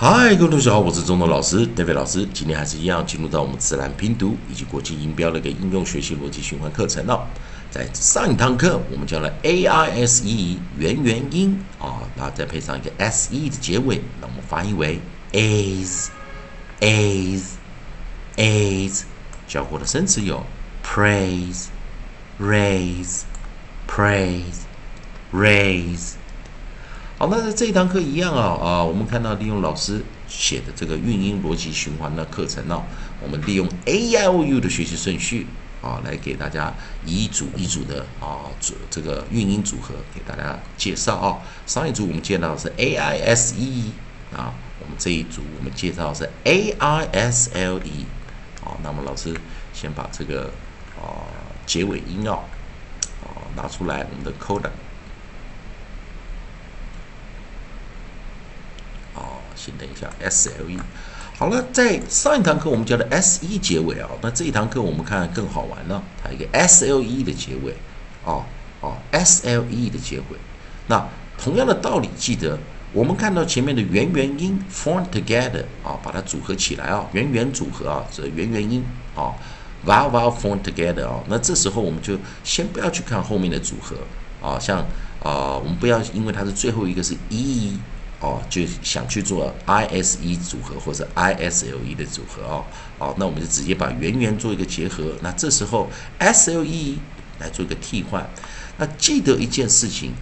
嗨，各位同学好，我是中东老师 David 老师。今天还是一样进入到我们自然拼读以及国际音标的一个应用学习逻辑循环课程了。在上一堂课，我们教了 A I S E 元元音啊，然后再配上一个 S E 的结尾，那我们翻译为 As As As。教过的生词有 praise raise praise raise。好，那在这一堂课一样啊啊，我们看到利用老师写的这个运音逻辑循环的课程呢，我们利用 A I O U 的学习顺序啊，来给大家一组一组的啊组这个运音组合给大家介绍啊。上一组我们见到的是 A I S E 啊，我们这一组我们介绍是 A I S L E 好，那么老师先把这个啊结尾音啊啊拿出来，我们的 coda。先等一下，S L E，好了，在上一堂课我们教的 S E 结尾啊，那这一堂课我们看更好玩了，它一个 S L E 的结尾，哦哦，S L E 的结尾，那同样的道理，记得我们看到前面的元元音 form together 啊，把它组合起来啊，元元组合啊，这元元音啊，vowel vowel form together 啊，那这时候我们就先不要去看后面的组合啊，像啊，我们不要因为它是最后一个是 E。哦，就想去做 I S E 组合或者 I S L E 的组合哦，哦，那我们就直接把元元做一个结合，那这时候 S L E 来做一个替换。那记得一件事情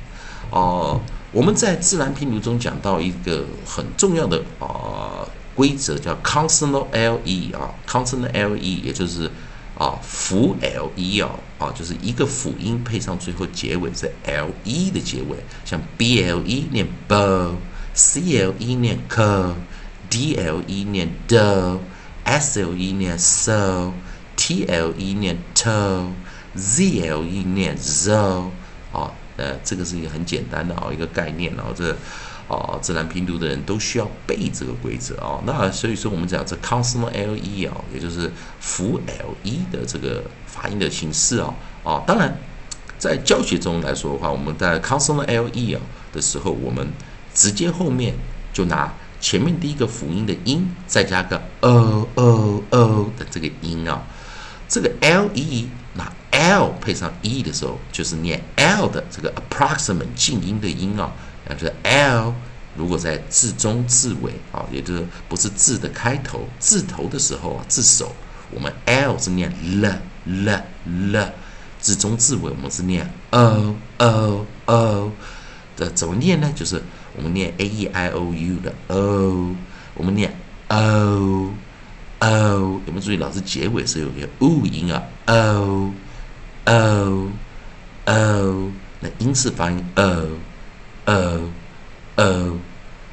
哦，我们在自然拼读中讲到一个很重要的啊规则，叫 Consonant L E 啊，Consonant L E，也就是啊辅 L E 啊，啊就是一个辅音配上最后结尾是 L E 的结尾，像 B L E 念 ble。C L E 念 c，D L E 念 d，S L E 念 so，T L E 念 to，Z L E 念 zo，啊，呃，这个是一个很简单的啊一个概念，然后这啊自然拼读的人都需要背这个规则啊。那所以说我们讲这 consonant L E 啊，也就是辅 L E 的这个发音的形式啊啊，当然在教学中来说的话，我们在 consonant L E 啊的时候，我们直接后面就拿前面第一个辅音的音，再加个 o o o 的这个音啊，这个 l e 那 l 配上 e 的时候，就是念 l 的这个 approximate 静音的音啊，那就是 l 如果在字中字尾啊，也就是不是字的开头，字头的时候啊，字首我们 l 是念 l l l，字中字尾我们是念 o o o 的，怎么念呢？就是。我们念 a e i o u 的 o，我们念 o o，有没有注意老师结尾是有一个 u 音啊？o o o，那英式发音 o o o，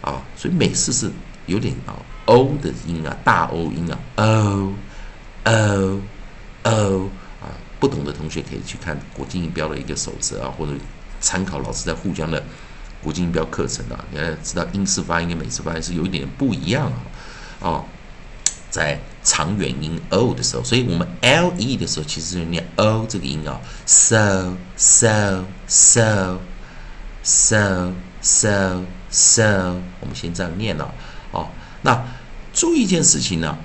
啊，所以美式是有点啊 o 的音啊，大 o 音啊 o o o，啊，不懂的同学可以去看国际音标的一个守则啊，或者参考老师在沪江的。国际音标课程啊，你要知道英式发音跟美式发音是有一点不一样啊。哦，在长元音 o 的时候，所以我们 l e 的时候其实是念 o 这个音啊。so so so so so so，我们先这样念了。哦，那注意一件事情呢，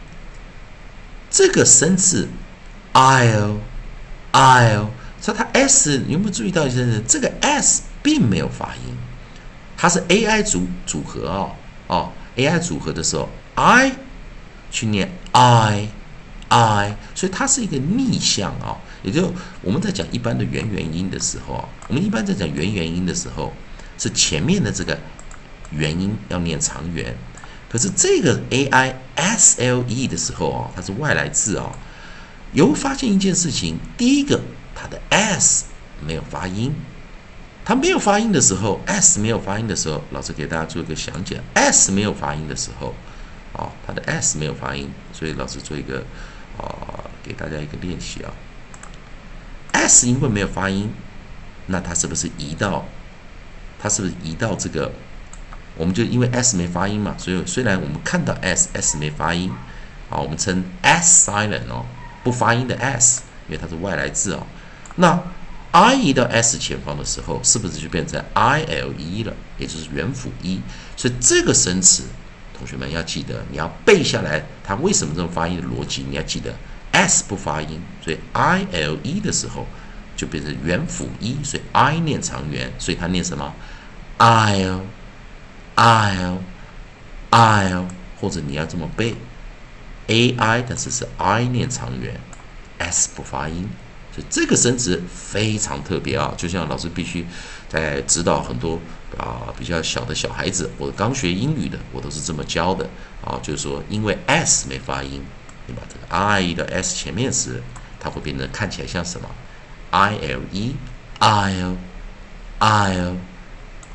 这个生字 i'll i'll，所以它 s 你有没有注意到一件事？这个 s 并没有发音。它是 A I 组组合啊，哦，A I 组合的时候，I 去念 I I，所以它是一个逆向啊，也就我们在讲一般的元元音的时候啊，我们一般在讲元元音的时候，是前面的这个元音要念长元，可是这个 A I S L E 的时候啊，它是外来字啊，有发现一件事情，第一个它的 S 没有发音。它没有发音的时候，s 没有发音的时候，老师给大家做一个详解。s 没有发音的时候，啊，它的 s 没有发音，所以老师做一个啊，给大家一个练习啊。s 因为没有发音，那它是不是移到？它是不是移到这个？我们就因为 s 没发音嘛，所以虽然我们看到 s，s 没发音，啊，我们称 s silent 哦，不发音的 s，因为它是外来字哦，那。I 移到 s 前方的时候，是不是就变成 i l e 了？也就是元辅一。所以这个生词，同学们要记得，你要背下来它为什么这么发音的逻辑。你要记得 s 不发音，所以 i l e 的时候就变成元辅一，所以 i 念长元，所以它念什么？il il il，或者你要这么背 a i，但是是 i 念长元，s 不发音。这个生词非常特别啊，就像老师必须在指导很多啊比较小的小孩子，或者刚学英语的，我都是这么教的啊。就是说，因为 s 没发音，你把这个 i 的 s 前面时，它会变得看起来像什么？i l e i l i l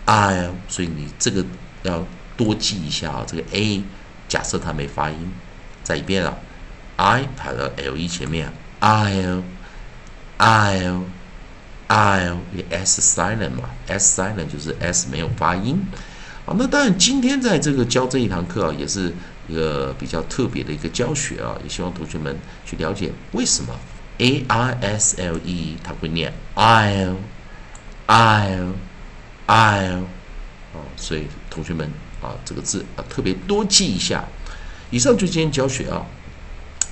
i l，所以你这个要多记一下啊。这个 a 假设它没发音，再一遍啊，i 排到 l e 前面，i l I'll, I'll, s silent 嘛，s silent 就是 s 没有发音。好，那当然今天在这个教这一堂课啊，也是一个比较特别的一个教学啊，也希望同学们去了解为什么 a i s l e 它会念 I'll, I'll, I'll 啊，所以同学们啊，这个字啊特别多记一下。以上就今天教学啊。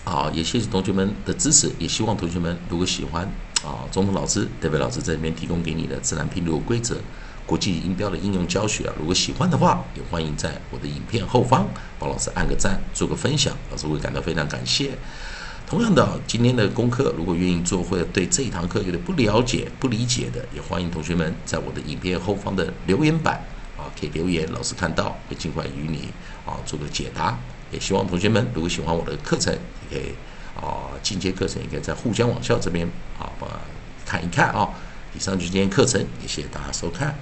啊，也谢谢同学们的支持，也希望同学们如果喜欢啊，中通老师、德伟老师在里面提供给你的自然拼读规则、国际音标的应用教学啊，如果喜欢的话，也欢迎在我的影片后方帮老师按个赞，做个分享，老师会感到非常感谢。同样的，今天的功课如果愿意做或者对这一堂课有点不了解、不理解的，也欢迎同学们在我的影片后方的留言板啊，可以留言，老师看到会尽快与你啊做个解答。也希望同学们如果喜欢我的课程，也可以啊进阶课程也可以在沪江网校这边啊把看一看啊。以上就是今天课程，也谢谢大家收看。